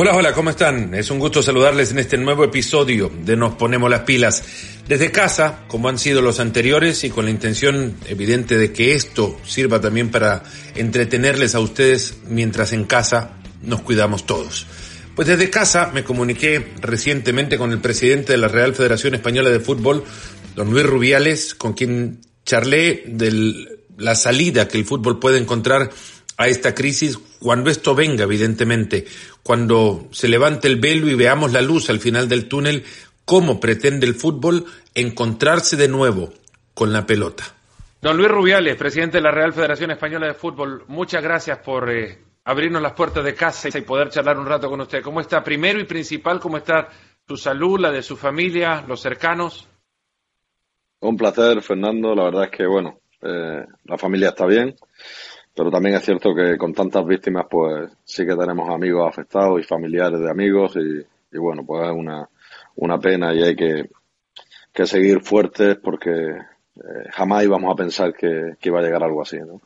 Hola, hola, ¿cómo están? Es un gusto saludarles en este nuevo episodio de Nos Ponemos las Pilas. Desde casa, como han sido los anteriores, y con la intención evidente de que esto sirva también para entretenerles a ustedes mientras en casa nos cuidamos todos. Pues desde casa me comuniqué recientemente con el presidente de la Real Federación Española de Fútbol, don Luis Rubiales, con quien charlé de la salida que el fútbol puede encontrar a esta crisis cuando esto venga, evidentemente, cuando se levante el velo y veamos la luz al final del túnel, cómo pretende el fútbol encontrarse de nuevo con la pelota. Don Luis Rubiales, presidente de la Real Federación Española de Fútbol, muchas gracias por eh, abrirnos las puertas de casa y poder charlar un rato con usted. ¿Cómo está? Primero y principal, ¿cómo está su salud, la de su familia, los cercanos? Un placer, Fernando. La verdad es que, bueno, eh, la familia está bien, pero también es cierto que con tantas víctimas, pues sí que tenemos amigos afectados y familiares de amigos y, bueno, pues es una, una pena y hay que, que seguir fuertes porque eh, jamás íbamos a pensar que, que iba a llegar algo así, ¿no?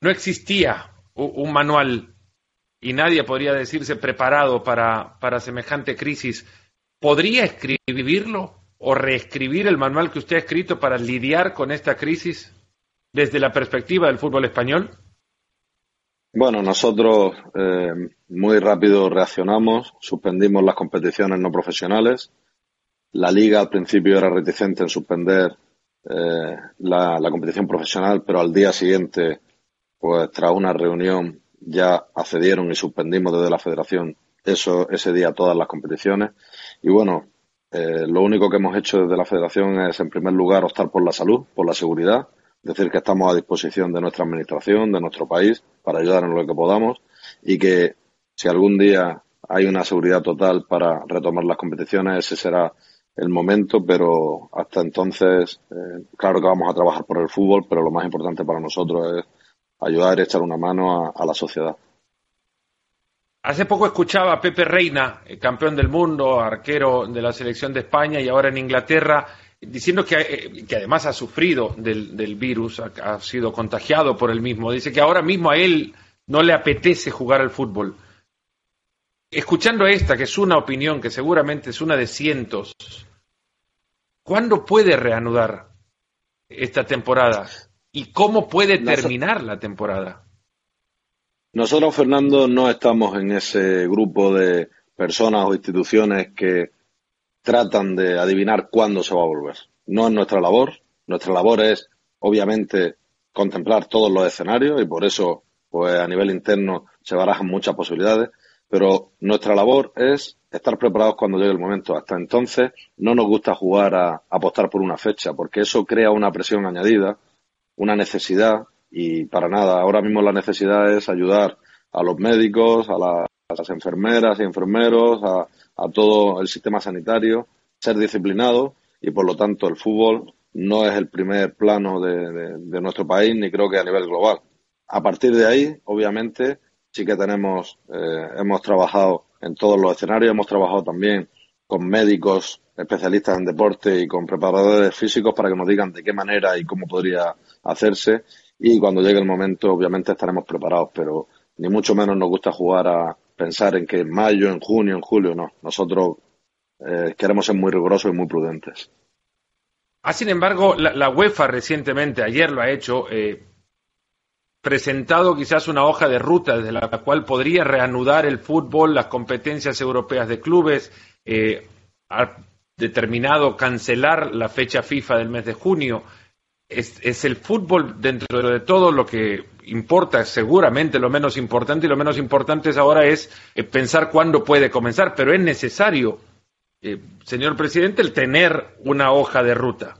No existía un manual y nadie podría decirse preparado para, para semejante crisis, ¿podría escribirlo o reescribir el manual que usted ha escrito para lidiar con esta crisis desde la perspectiva del fútbol español? Bueno, nosotros eh, muy rápido reaccionamos, suspendimos las competiciones no profesionales. La liga al principio era reticente en suspender eh, la, competición profesional, pero al día siguiente pues tras una reunión ya accedieron y suspendimos desde la federación eso ese día todas las competiciones y bueno eh, lo único que hemos hecho desde la federación es en primer lugar optar por la salud por la seguridad decir que estamos a disposición de nuestra administración de nuestro país para ayudar en lo que podamos y que si algún día hay una seguridad total para retomar las competiciones ese será el momento, pero hasta entonces, eh, claro que vamos a trabajar por el fútbol, pero lo más importante para nosotros es ayudar y echar una mano a, la sociedad. Hace poco escuchaba a Pepe Reina, eh, campeón del mundo, arquero de la selección de España y ahora en Inglaterra, diciendo que, eh, que además ha sufrido del, del virus, ha, ha, sido contagiado por el mismo. Dice que ahora mismo a él no le apetece jugar al fútbol. Escuchando esta, que es una opinión, que seguramente es una de cientos, ¿cuándo puede reanudar esta temporada? ¿Y cómo puede terminar la temporada? Nosotros, Fernando, no estamos en ese grupo de personas o instituciones que tratan de adivinar cuándo se va a volver. No es nuestra labor. Nuestra labor es, obviamente, contemplar todos los escenarios y por eso, pues a nivel interno se barajan muchas posibilidades. Pero nuestra labor es estar preparados cuando llegue el momento. Hasta entonces no nos gusta jugar a apostar por una fecha, porque eso crea una presión añadida una necesidad y para nada. Ahora mismo la necesidad es ayudar a los médicos, a, las enfermeras y enfermeros, a, todo el sistema sanitario, ser disciplinado y por lo tanto el fútbol no es el primer plano de, nuestro país ni creo que a nivel global. A partir de ahí, obviamente, sí que tenemos, eh, hemos trabajado en todos los escenarios, hemos trabajado también con médicos especialistas en deporte y con preparadores físicos para que nos digan de qué manera y cómo podría hacerse y cuando llegue el momento obviamente estaremos preparados, pero ni mucho menos nos gusta jugar a pensar en que en mayo, en junio, en julio, no. Nosotros eh, queremos ser muy rigurosos y muy prudentes. Ah, sin embargo, la, UEFA recientemente, ayer lo ha hecho, eh, presentado quizás una hoja de ruta desde la cual podría reanudar el fútbol, las competencias europeas de clubes, eh, ha determinado cancelar la fecha FIFA del mes de junio es, el fútbol dentro de todo lo que importa, seguramente lo menos importante, y lo menos importante es ahora es eh, pensar cuándo puede comenzar, pero es necesario, eh, señor presidente, el tener una hoja de ruta.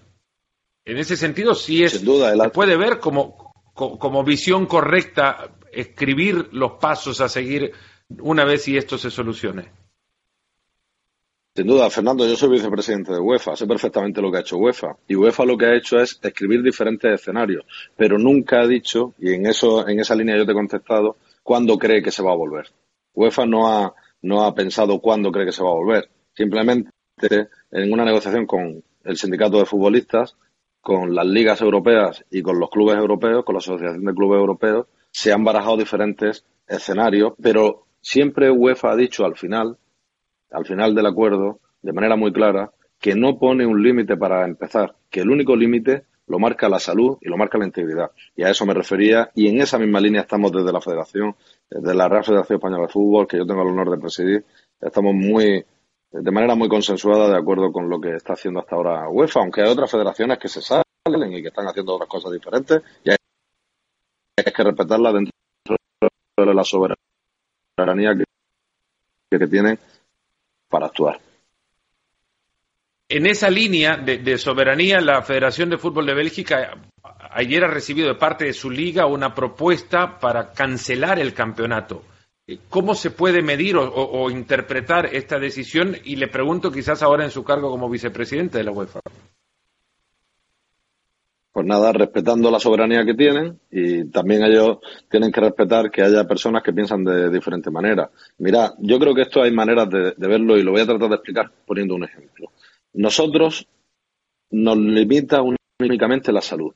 En ese sentido, sí es, Sin duda, puede ver como, como visión correcta escribir los pasos a seguir una vez y esto se solucione. Sin duda, Fernando, yo soy vicepresidente de UEFA, sé perfectamente lo que ha hecho UEFA. Y UEFA lo que ha hecho es escribir diferentes escenarios, pero nunca ha dicho, y en eso, en esa línea yo te he contestado, cuándo cree que se va a volver. UEFA no ha, no ha pensado cuándo cree que se va a volver. Simplemente en una negociación con el sindicato de futbolistas, con las ligas europeas y con los clubes europeos, con la Asociación de Clubes Europeos, se han barajado diferentes escenarios, pero siempre UEFA ha dicho al final, al final del acuerdo, de manera muy clara, que no pone un límite para empezar, que el único límite lo marca la salud y lo marca la integridad. Y a eso me refería, y en esa misma línea estamos desde la Federación, desde la Real Federación Española de Fútbol, que yo tengo el honor de presidir, estamos muy, de manera muy consensuada de acuerdo con lo que está haciendo hasta ahora UEFA, aunque hay otras federaciones que se salen y que están haciendo otras cosas diferentes, y hay que respetarla dentro de la soberanía que, que tienen para actuar. En esa línea de, soberanía, la Federación de Fútbol de Bélgica ayer ha recibido de parte de su liga una propuesta para cancelar el campeonato. ¿Cómo se puede medir o, interpretar esta decisión? Y le pregunto quizás ahora en su cargo como vicepresidente de la UEFA. Pues nada, respetando la soberanía que tienen y también ellos tienen que respetar que haya personas que piensan de diferente manera. Mira, yo creo que esto hay maneras de verlo y lo voy a tratar de explicar poniendo un ejemplo. Nosotros nos limita únicamente la salud.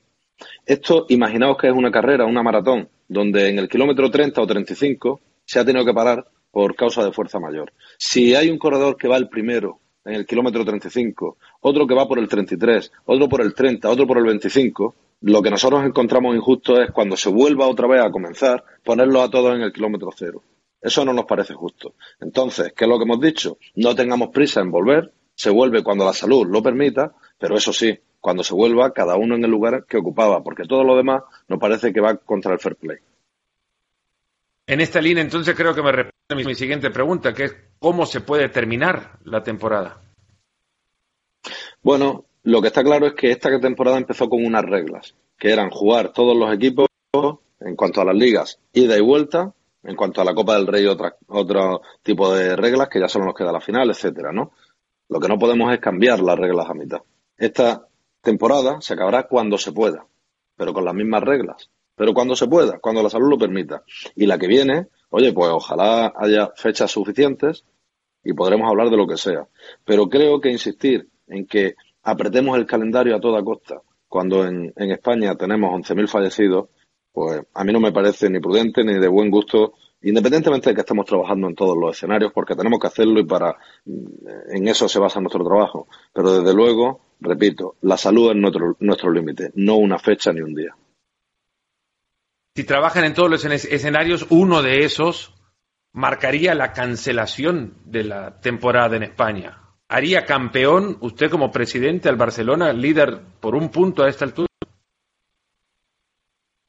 Esto, imaginaos que es una carrera, una maratón, donde en el kilómetro 30 o 35 se ha tenido que parar por causa de fuerza mayor. Si hay un corredor que va el primero en el kilómetro 35, otro que va por el 33, otro por el 30, otro por el 25, lo que nosotros encontramos injusto es cuando se vuelva otra vez a comenzar, ponerlo a todos en el kilómetro cero. Eso no nos parece justo. Entonces, ¿qué es lo que hemos dicho? No tengamos prisa en volver, se vuelve cuando la salud lo permita, pero eso sí, cuando se vuelva cada uno en el lugar que ocupaba, porque todo lo demás nos parece que va contra el fair play. En esta línea, entonces, creo que me responde mi, siguiente pregunta, que es cómo se puede terminar la temporada. Bueno, lo que está claro es que esta temporada empezó con unas reglas, que eran jugar todos los equipos en cuanto a las ligas, ida y vuelta, en cuanto a la Copa del Rey, otra, otro tipo de reglas que ya solo nos queda la final, etcétera, ¿no? Lo que no podemos es cambiar las reglas a mitad. Esta temporada se acabará cuando se pueda, pero con las mismas reglas. Pero cuando se pueda, cuando la salud lo permita. Y la que viene, oye, pues ojalá haya fechas suficientes y podremos hablar de lo que sea. Pero creo que insistir en que apretemos el calendario a toda costa, cuando en, en España tenemos 11.000 fallecidos, pues a mí no me parece ni prudente ni de buen gusto independientemente de que estemos trabajando en todos los escenarios, porque tenemos que hacerlo y para mm, en eso se basa nuestro trabajo. Pero desde luego, repito, la salud es nuestro, nuestro límite, no una fecha ni un día. Si trabajan en todos los escenarios, uno de esos marcaría la cancelación de la temporada en España. ¿Haría campeón usted como presidente al Barcelona, líder por un punto a esta altura?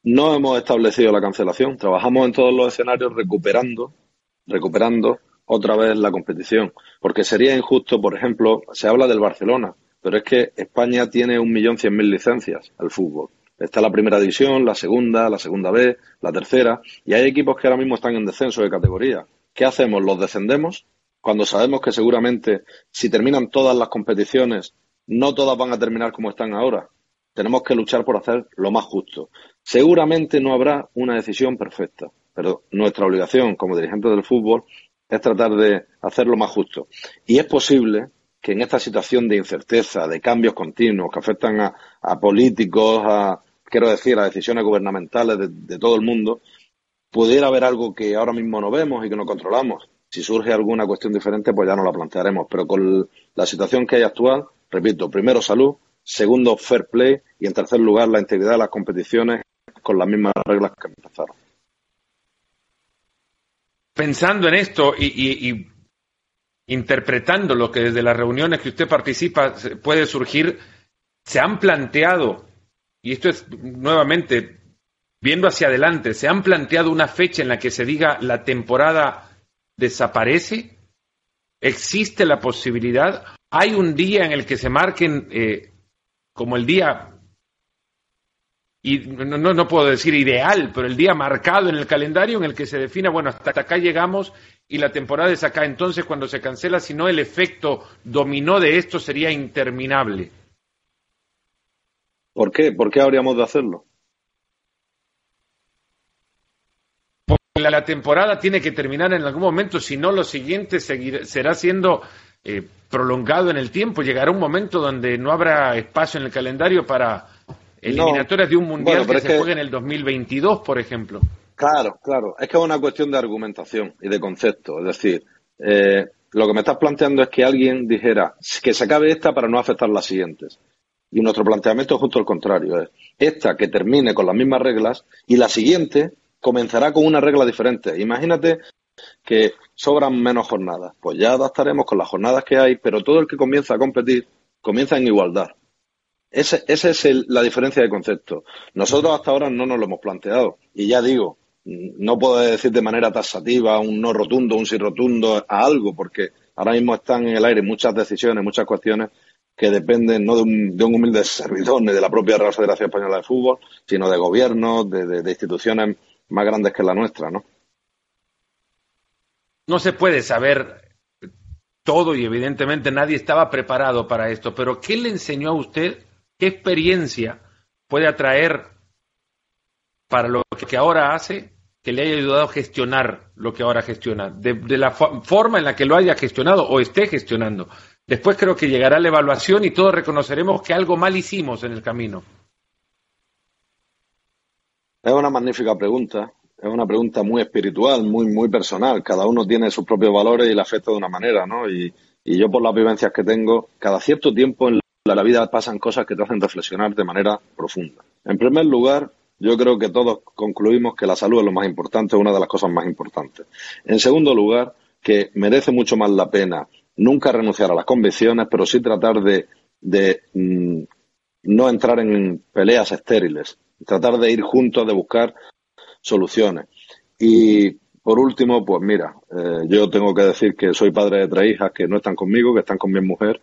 No hemos establecido la cancelación. Trabajamos en todos los escenarios recuperando, recuperando otra vez la competición. Porque sería injusto, por ejemplo, se habla del Barcelona, pero es que España tiene un millón cien mil licencias al fútbol. Está la primera división, la segunda, la segunda B, la tercera, y hay equipos que ahora mismo están en descenso de categoría. ¿Qué hacemos? ¿Los descendemos? Cuando sabemos que seguramente si terminan todas las competiciones, no todas van a terminar como están ahora. Tenemos que luchar por hacer lo más justo. Seguramente no habrá una decisión perfecta, pero nuestra obligación como dirigentes del fútbol es tratar de hacerlo más justo. Y es posible que en esta situación de incerteza, de cambios continuos que afectan a, políticos, a, quiero decir, a decisiones gubernamentales de, todo el mundo, pudiera haber algo que ahora mismo no vemos y que no controlamos. Si surge alguna cuestión diferente, pues ya no la plantearemos. Pero con la situación que hay actual, repito, primero salud, segundo fair play y en tercer lugar la integridad de las competiciones con las mismas reglas que empezaron. Pensando en esto y, interpretando lo que desde las reuniones que usted participa puede surgir, se han planteado, y esto es nuevamente viendo hacia adelante, ¿se han planteado una fecha en la que se diga la temporada desaparece? ¿Existe la posibilidad? ¿Hay un día en el que se marquen eh, como el día y no, no, puedo decir ideal, pero el día marcado en el calendario en el que se defina, bueno, hasta acá llegamos y la temporada es acá. Entonces, cuando se cancela, si no, el efecto dominó de esto sería interminable. ¿Por qué? ¿Por qué habríamos de hacerlo? Porque la, temporada tiene que terminar en algún momento, si no, lo siguiente será siendo eh, prolongado en el tiempo. Llegará un momento donde no habrá espacio en el calendario para eliminatorias de un mundial que se juegue en el 2022, por ejemplo. Claro, claro. Es que es una cuestión de argumentación y de concepto. Es decir, eh, lo que me estás planteando es que alguien dijera que se acabe esta para no afectar las siguientes. Y nuestro planteamiento es justo al contrario. Es esta que termine con las mismas reglas y la siguiente comenzará con una regla diferente. Imagínate que sobran menos jornadas. Pues ya adaptaremos con las jornadas que hay, pero todo el que comienza a competir comienza en igualdad. Esa es la diferencia de concepto. Nosotros hasta ahora no nos lo hemos planteado. Y ya digo, no puedo decir de manera taxativa un no rotundo, un sí rotundo a algo, porque ahora mismo están en el aire muchas decisiones, muchas cuestiones que dependen no de un, humilde servidor ni de la propia Real Federación Española de Fútbol, sino de gobiernos, de, de instituciones más grandes que la nuestra, ¿no? No se puede saber todo y evidentemente nadie estaba preparado para esto, pero ¿qué le enseñó a usted? ¿Qué experiencia puede atraer para lo que ahora hace que le haya ayudado a gestionar lo que ahora gestiona, de, la forma en la que lo haya gestionado o esté gestionando. Después creo que llegará la evaluación y todos reconoceremos que algo mal hicimos en el camino. Es una magnífica pregunta. Es una pregunta muy espiritual, muy, muy personal. Cada uno tiene sus propios valores y la afecta de una manera, ¿no? Y, y yo, por las vivencias que tengo, cada cierto tiempo en la vida pasan cosas que te hacen reflexionar de manera profunda. En primer lugar, yo creo que todos concluimos que la salud es lo más importante, una de las cosas más importantes. En segundo lugar, que merece mucho más la pena nunca renunciar a las convicciones, pero sí tratar de, de mm, no entrar en peleas estériles, tratar de ir juntos, de buscar soluciones. Y por último, pues mira, eh, yo tengo que decir que soy padre de tres hijas que no están conmigo, que están con mi mujer,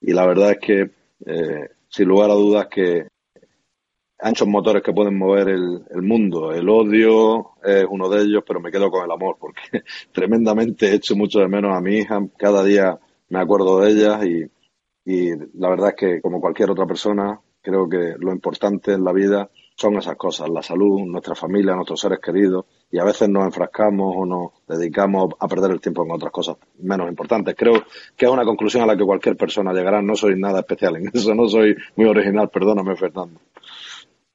y la verdad es que, eh, sin lugar a dudas, que anchos motores que pueden mover el, el, mundo. El odio es uno de ellos, pero me quedo con el amor, porque tremendamente he hecho mucho de menos a mi hija. Cada día me acuerdo de ellas y, y la verdad es que, como cualquier otra persona, creo que lo importante en la vida son esas cosas, la salud, nuestra familia, nuestros seres queridos, y a veces nos enfrascamos o nos dedicamos a perder el tiempo en otras cosas menos importantes. Creo que es una conclusión a la que cualquier persona llegará. No soy nada especial en eso, no soy muy original, perdóname, Fernando.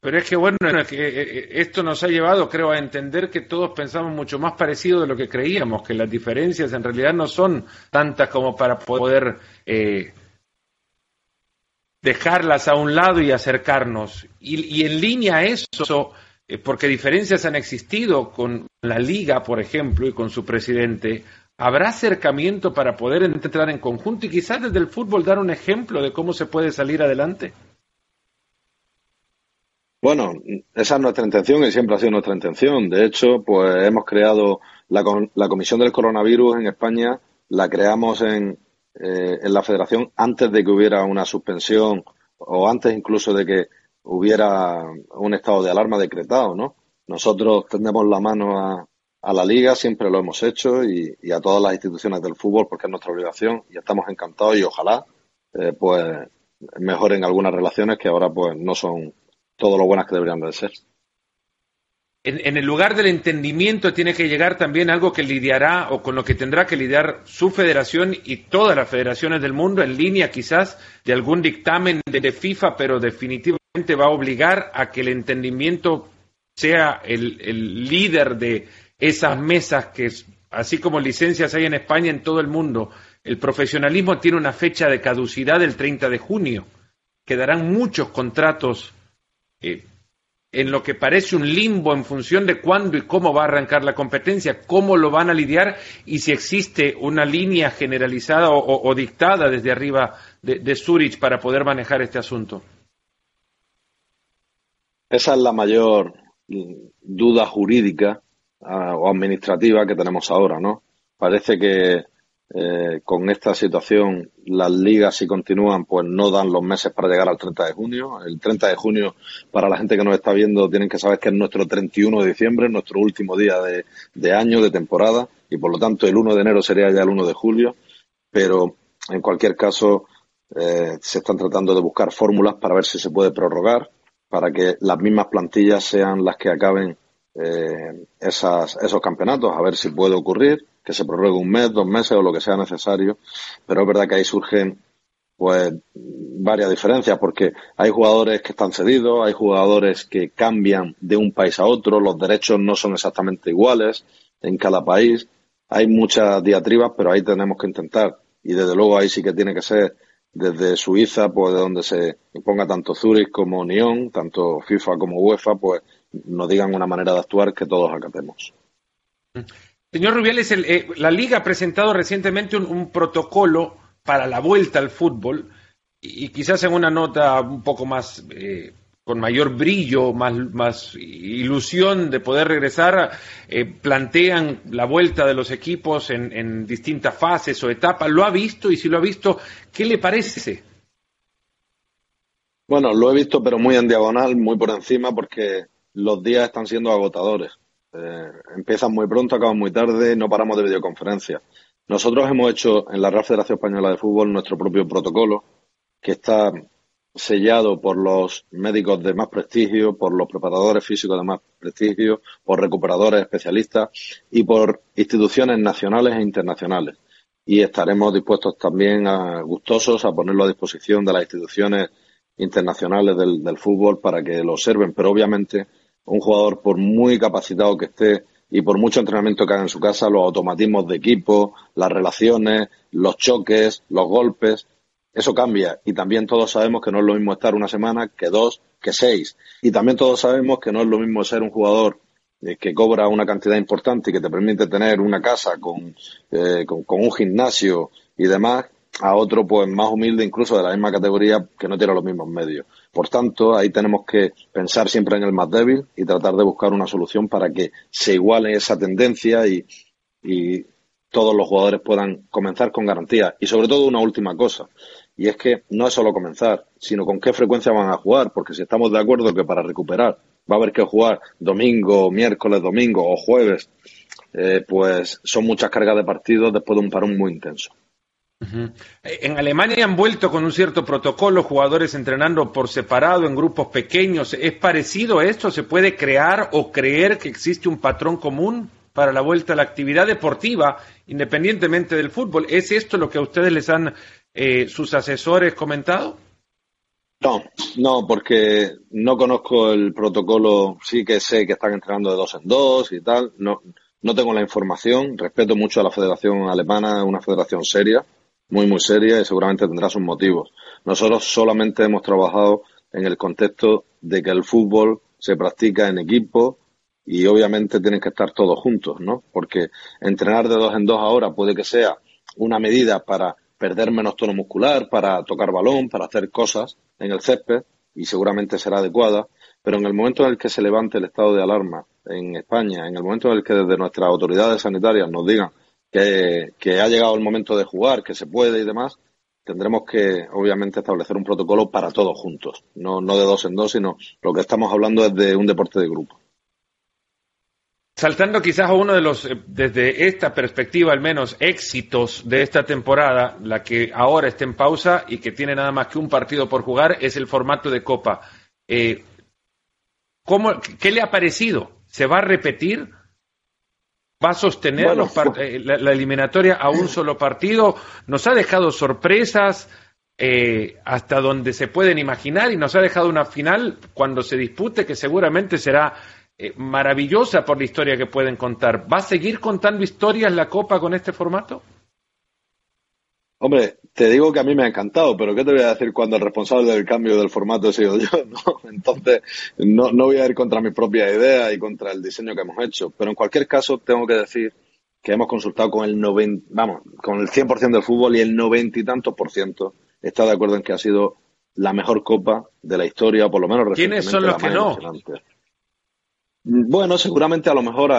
Pero es que bueno, que eh, eh, esto nos ha llevado, creo, a entender que todos pensamos mucho más parecido de lo que creíamos, que las diferencias en realidad no son tantas como para poder eh, dejarlas a un lado y acercarnos. Y, en línea a eso, porque diferencias han existido con la liga, por ejemplo, y con su presidente, ¿habrá acercamiento para poder entrar en conjunto y quizás desde el fútbol dar un ejemplo de cómo se puede salir adelante? Bueno, esa es nuestra intención y siempre ha sido nuestra intención. De hecho, pues hemos creado la, la Comisión del Coronavirus en España, la creamos en, eh, en la Federación antes de que hubiera una suspensión o antes incluso de que hubiera un estado de alarma decretado, ¿no? Nosotros tendemos la mano a, la Liga, siempre lo hemos hecho y, y, a todas las instituciones del fútbol porque es nuestra obligación y estamos encantados y ojalá eh, pues mejoren algunas relaciones que ahora pues no son todo lo buenas que deberían de ser. En, el lugar del entendimiento tiene que llegar también algo que lidiará o con lo que tendrá que lidiar su federación y todas las federaciones del mundo en línea quizás de algún dictamen de, FIFA, pero definitivamente va a obligar a que el entendimiento sea el, el líder de esas mesas que, así como licencias hay en España, en todo el mundo, el profesionalismo tiene una fecha de caducidad del 30 de junio. Quedarán muchos contratos eh, en lo que parece un limbo en función de cuándo y cómo va a arrancar la competencia, cómo lo van a lidiar y si existe una línea generalizada o, dictada desde arriba de, Zurich para poder manejar este asunto. Esa es la mayor duda jurídica ah, o administrativa que tenemos ahora, ¿no? Parece que eh, con esta situación, las ligas, si continúan, pues no dan los meses para llegar al 30 de junio. El 30 de junio, para la gente que nos está viendo, tienen que saber que es nuestro 31 de diciembre, nuestro último día de, año, de temporada, y por lo tanto el 1 de enero sería ya el 1 de julio. Pero en cualquier caso, eh, se están tratando de buscar fórmulas para ver si se puede prorrogar, para que las mismas plantillas sean las que acaben eh, esas, esos campeonatos, a ver si puede ocurrir que se prorrogue un mes, dos meses o lo que sea necesario, pero es verdad que ahí surgen pues varias diferencias, porque hay jugadores que están cedidos, hay jugadores que cambian de un país a otro, los derechos no son exactamente iguales en cada país, hay muchas diatribas, pero ahí tenemos que intentar, y desde luego ahí sí que tiene que ser desde Suiza, pues de donde se imponga tanto Zurich como Nyon, tanto FIFA como UEFA, pues nos digan una manera de actuar que todos acatemos. Señor Rubiales, eh, la Liga ha presentado recientemente un protocolo para la vuelta al fútbol y, quizás en una nota un poco más eh, con mayor brillo, más, más ilusión de poder regresar, eh, plantean la vuelta de los equipos en, en, distintas fases o etapas. ¿Lo ha visto? Y si lo ha visto, ¿qué le parece? Bueno, lo he visto, pero muy en diagonal, muy por encima, porque los días están siendo agotadores. Eh, empiezan muy pronto, acaban muy tarde, no paramos de videoconferencia. Nosotros hemos hecho en la Real Federación Española de Fútbol nuestro propio protocolo, que está sellado por los médicos de más prestigio, por los preparadores físicos de más prestigio, por recuperadores especialistas y por instituciones nacionales e internacionales. Y estaremos dispuestos también a gustosos a ponerlo a disposición de las instituciones internacionales del, del fútbol para que lo observen. Pero obviamente un jugador, por muy capacitado que esté y por mucho entrenamiento que haga en su casa, los automatismos de equipo, las relaciones, los choques, los golpes, eso cambia. Y también todos sabemos que no es lo mismo estar una semana que dos, que seis. Y también todos sabemos que no es lo mismo ser un jugador eh, que cobra una cantidad importante y que te permite tener una casa con, eh, con, con un gimnasio y demás, a otro pues más humilde incluso de la misma categoría que no tiene los mismos medios. Por tanto, ahí tenemos que pensar siempre en el más débil y tratar de buscar una solución para que se iguale esa tendencia y, y todos los jugadores puedan comenzar con garantía. Y sobre todo una última cosa, y es que no es solo comenzar, sino con qué frecuencia van a jugar, porque si estamos de acuerdo que para recuperar va a haber que jugar domingo, miércoles, domingo o jueves, eh, pues son muchas cargas de partidos después de un parón muy intenso. En Alemania han vuelto con un cierto protocolo, jugadores entrenando por separado en grupos pequeños. ¿Es parecido a esto? ¿Se puede crear o creer que existe un patrón común para la vuelta a la actividad deportiva, independientemente del fútbol? ¿Es esto lo que a ustedes les han eh, sus asesores comentado? No, no, porque no conozco el protocolo. Sí que sé que están entrenando de dos en dos y tal. No, no tengo la información. Respeto mucho a la Federación Alemana, una federación seria muy, muy seria y seguramente tendrá sus motivos. Nosotros solamente hemos trabajado en el contexto de que el fútbol se practica en equipo y obviamente tienen que estar todos juntos, ¿no? Porque entrenar de dos en dos ahora puede que sea una medida para perder menos tono muscular, para tocar balón, para hacer cosas en el césped y seguramente será adecuada, pero en el momento en el que se levante el estado de alarma en España, en el momento en el que desde nuestras autoridades sanitarias nos digan que, ha llegado el momento de jugar, que se puede y demás, tendremos que, obviamente, establecer un protocolo para todos juntos, no, no de dos en dos, sino lo que estamos hablando es de un deporte de grupo. Saltando quizás a uno de los, eh, desde esta perspectiva al menos, éxitos de esta temporada, la que ahora está en pausa y que tiene nada más que un partido por jugar, es el formato de Copa. Eh, ¿cómo, ¿Qué le ha parecido? ¿Se va a repetir? ¿Va a sostener eh, la, eliminatoria a un solo partido? Nos ha dejado sorpresas eh, hasta donde se pueden imaginar y nos ha dejado una final cuando se dispute que seguramente será eh, maravillosa por la historia que pueden contar. ¿Va a seguir contando historias la Copa con este formato? Hombre, te digo que a mí me ha encantado, pero ¿qué te voy a decir cuando el responsable del cambio del formato he sido yo? ¿no? Entonces, no, no voy a ir contra mi propia idea y contra el diseño que hemos hecho. Pero en cualquier caso, tengo que decir que hemos consultado con el 90, vamos, con el 100% del fútbol y el 90 y tantos por ciento está de acuerdo en que ha sido la mejor copa de la historia, o por lo menos ¿Quiénes son los que no? Bueno, seguramente a lo mejor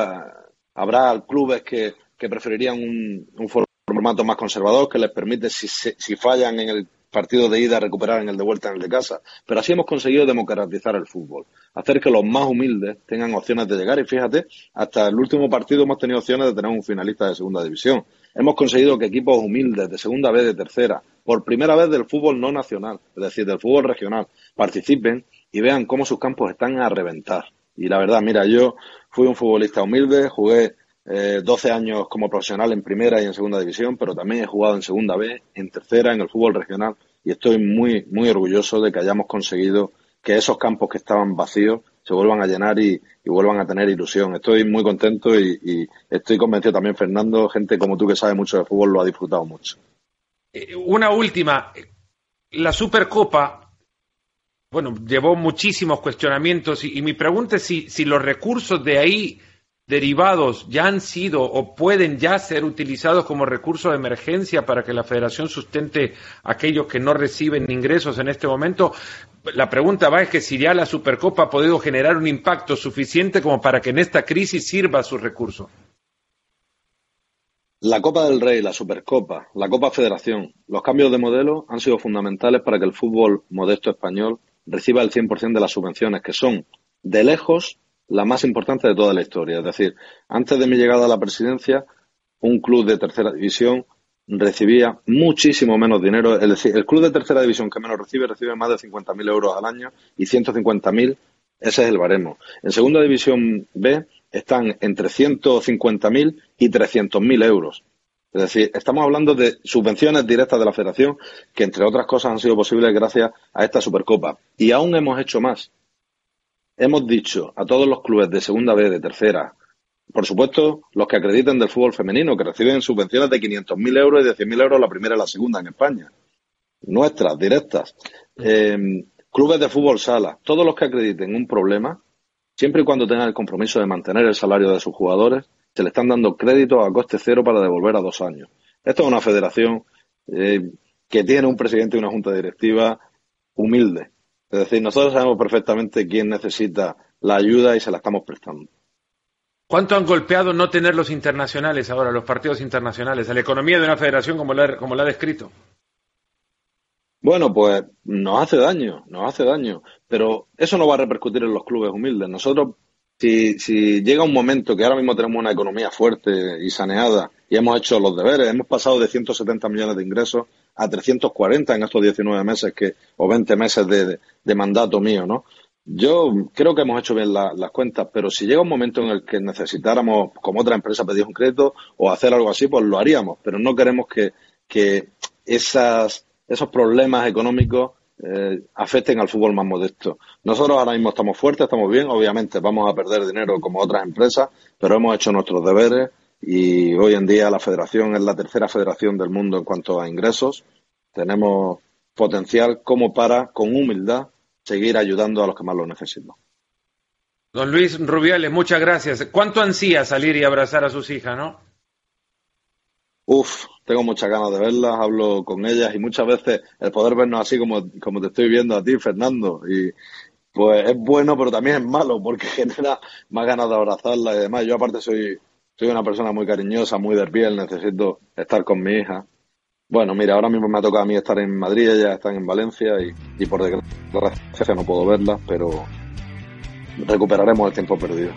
habrá clubes que, que preferirían un, un formato más conservador que les permite, si, si fallan en el partido de ida, recuperar en el de vuelta en el de casa. Pero así hemos conseguido democratizar el fútbol, hacer que los más humildes tengan opciones de llegar. Y fíjate, hasta el último partido hemos tenido opciones de tener un finalista de segunda división. Hemos conseguido que equipos humildes de segunda vez, de tercera, por primera vez del fútbol no nacional, es decir, del fútbol regional, participen y vean cómo sus campos están a reventar. Y la verdad, mira, yo fui un futbolista humilde, jugué eh, 12 años como profesional en primera y en segunda división, pero también he jugado en segunda B, en tercera, en el fútbol regional. y estoy muy, muy orgulloso de que hayamos conseguido que esos campos que estaban vacíos se vuelvan a llenar y, vuelvan a tener ilusión. Estoy muy contento y, estoy convencido también, Fernando, gente como tú que sabe mucho de fútbol lo ha disfrutado mucho. Eh, una última. La Supercopa, bueno, llevó muchísimos cuestionamientos y, mi pregunta es si, si los recursos de ahí derivados ya han sido o pueden ya ser utilizados como recurso de emergencia para que la federación sustente aquellos que no reciben ingresos en este momento. La pregunta va es que si ya la Supercopa ha podido generar un impacto suficiente como para que en esta crisis sirva sus recursos. La Copa del Rey, la Supercopa, la Copa Federación, los cambios de modelo han sido fundamentales para que el fútbol modesto español reciba el 100% de las subvenciones, que son de lejos la más importante de toda la historia. Es decir, antes de mi llegada a la presidencia, un club de tercera división recibía muchísimo menos dinero. Es decir, el club de tercera división que menos recibe, recibe más de 50.000 euros al año y 150.000, ese es el baremo. En segunda división B están entre 150.000 y 300.000 euros. Es decir, estamos hablando de subvenciones directas de la federación que, entre otras cosas, han sido posibles gracias a esta Supercopa. Y aún hemos hecho más hemos dicho a todos los clubes de segunda B, de tercera, por supuesto, los que acrediten del fútbol femenino, que reciben subvenciones de 500.000 euros y de 100.000 euros la primera y la segunda en España. Nuestras, directas. Eh, clubes de fútbol sala, todos los que acrediten un problema, siempre y cuando tengan el compromiso de mantener el salario de sus jugadores, se le están dando créditos a coste cero para devolver a dos años. Esto es una federación eh, que tiene un presidente y una junta directiva humilde, es decir, nosotros sabemos perfectamente quién necesita la ayuda y se la estamos prestando. ¿Cuánto han golpeado no tener los internacionales ahora, los partidos internacionales, a la economía de una federación como la, como la ha descrito? Bueno, pues nos hace daño, nos hace daño, pero eso no va a repercutir en los clubes humildes. Nosotros, si, si llega un momento que ahora mismo tenemos una economía fuerte y saneada y hemos hecho los deberes, hemos pasado de 170 millones de ingresos a 340 en estos 19 meses que, o 20 meses de, mandato mío, ¿no? Yo creo que hemos hecho bien las cuentas, pero si llega un momento en el que necesitáramos, como otra empresa, pedir un crédito o hacer algo así, pues lo haríamos, pero no queremos que, que esas, esos problemas económicos eh, afecten al fútbol más modesto. Nosotros ahora mismo estamos fuertes, estamos bien, obviamente vamos a perder dinero como otras empresas, pero hemos hecho nuestros deberes, y hoy en día la federación es la tercera federación del mundo en cuanto a ingresos. Tenemos potencial como para, con humildad, seguir ayudando a los que más lo necesitan. Don Luis Rubiales, muchas gracias. ¿Cuánto ansía salir y abrazar a sus hijas, no? Uf, tengo muchas ganas de verlas, hablo con ellas y muchas veces el poder vernos así como, como te estoy viendo a ti, Fernando, y pues es bueno, pero también es malo porque genera más ganas de abrazarlas y demás. Yo aparte soy soy una persona muy cariñosa, muy de piel, necesito estar con mi hija. Bueno, mira, ahora mismo me ha tocado a mí estar en Madrid, ellas están en Valencia y, y por desgracia no puedo verlas, pero recuperaremos el tiempo perdido.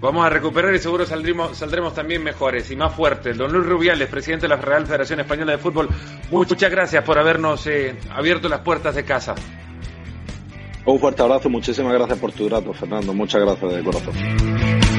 Vamos a recuperar y seguro saldremos, saldremos también mejores y más fuertes. Don Luis Rubiales, presidente de la Real Federación Española de Fútbol, muchas gracias por habernos eh, abierto las puertas de casa. Un fuerte abrazo, muchísimas gracias por tu trato, Fernando. Muchas gracias de corazón.